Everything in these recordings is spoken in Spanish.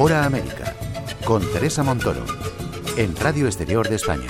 Hora América, con Teresa Montoro, en Radio Exterior de España.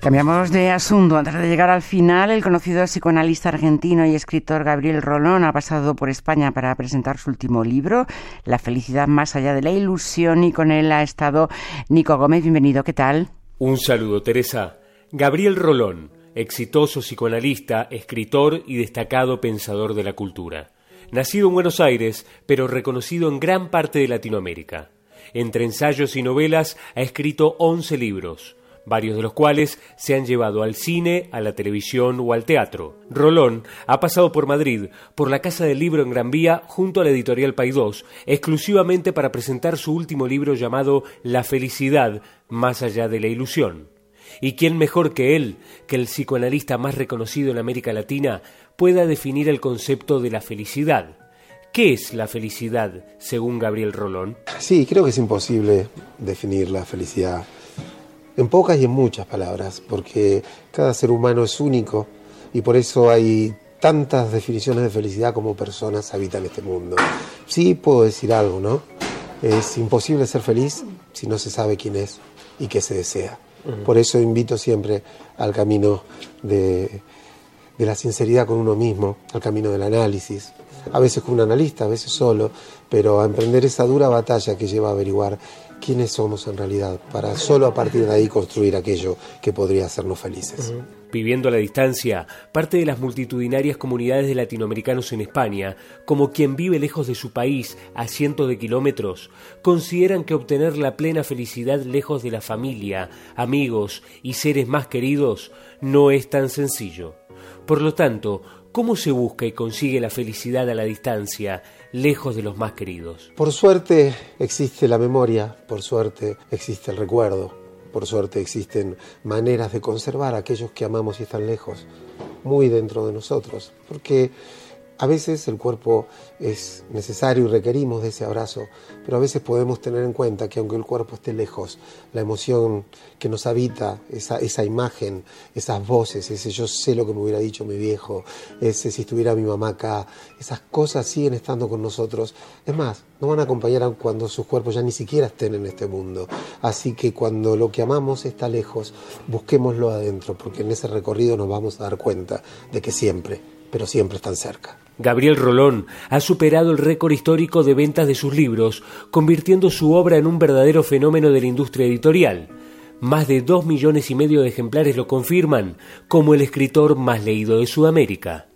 Cambiamos de asunto. Antes de llegar al final, el conocido psicoanalista argentino y escritor Gabriel Rolón ha pasado por España para presentar su último libro, La felicidad más allá de la ilusión, y con él ha estado Nico Gómez. Bienvenido, ¿qué tal? Un saludo, Teresa. Gabriel Rolón, exitoso psicoanalista, escritor y destacado pensador de la cultura. Nacido en Buenos Aires, pero reconocido en gran parte de Latinoamérica. Entre ensayos y novelas ha escrito 11 libros varios de los cuales se han llevado al cine, a la televisión o al teatro. Rolón ha pasado por Madrid, por la Casa del Libro en Gran Vía, junto a la editorial Paidós, exclusivamente para presentar su último libro llamado La felicidad más allá de la ilusión. ¿Y quién mejor que él, que el psicoanalista más reconocido en América Latina, pueda definir el concepto de la felicidad? ¿Qué es la felicidad, según Gabriel Rolón? Sí, creo que es imposible definir la felicidad en pocas y en muchas palabras, porque cada ser humano es único y por eso hay tantas definiciones de felicidad como personas habitan este mundo. Sí puedo decir algo, ¿no? Es imposible ser feliz si no se sabe quién es y qué se desea. Por eso invito siempre al camino de, la sinceridad con uno mismo, al camino del análisis, a veces con un analista, a veces solo, pero a emprender esa dura batalla que lleva a averiguar quiénes somos en realidad, para solo a partir de ahí construir aquello que podría hacernos felices. Viviendo a la distancia, parte de las multitudinarias comunidades de latinoamericanos en España, como quien vive lejos de su país a cientos de kilómetros, consideran que obtener la plena felicidad lejos de la familia, amigos y seres más queridos no es tan sencillo. Por lo tanto, ¿Cómo se busca y consigue la felicidad a la distancia, lejos de los más queridos? Por suerte existe la memoria, por suerte existe el recuerdo, por suerte existen maneras de conservar a aquellos que amamos y están lejos, muy dentro de nosotros, porque a veces el cuerpo es necesario y requerimos de ese abrazo, pero a veces podemos tener en cuenta que aunque el cuerpo esté lejos, la emoción que nos habita, esa, esa imagen, esas voces, ese yo sé lo que me hubiera dicho mi viejo, ese si estuviera mi mamá acá, esas cosas siguen estando con nosotros. Es más, nos van a acompañar cuando sus cuerpos ya ni siquiera estén en este mundo. Así que cuando lo que amamos está lejos, busquémoslo adentro, porque en ese recorrido nos vamos a dar cuenta de que siempre, pero siempre están cerca. Gabriel Rolón ha superado el récord histórico de ventas de sus libros, convirtiendo su obra en un verdadero fenómeno de la industria editorial. Más de dos millones y medio de ejemplares lo confirman como el escritor más leído de Sudamérica.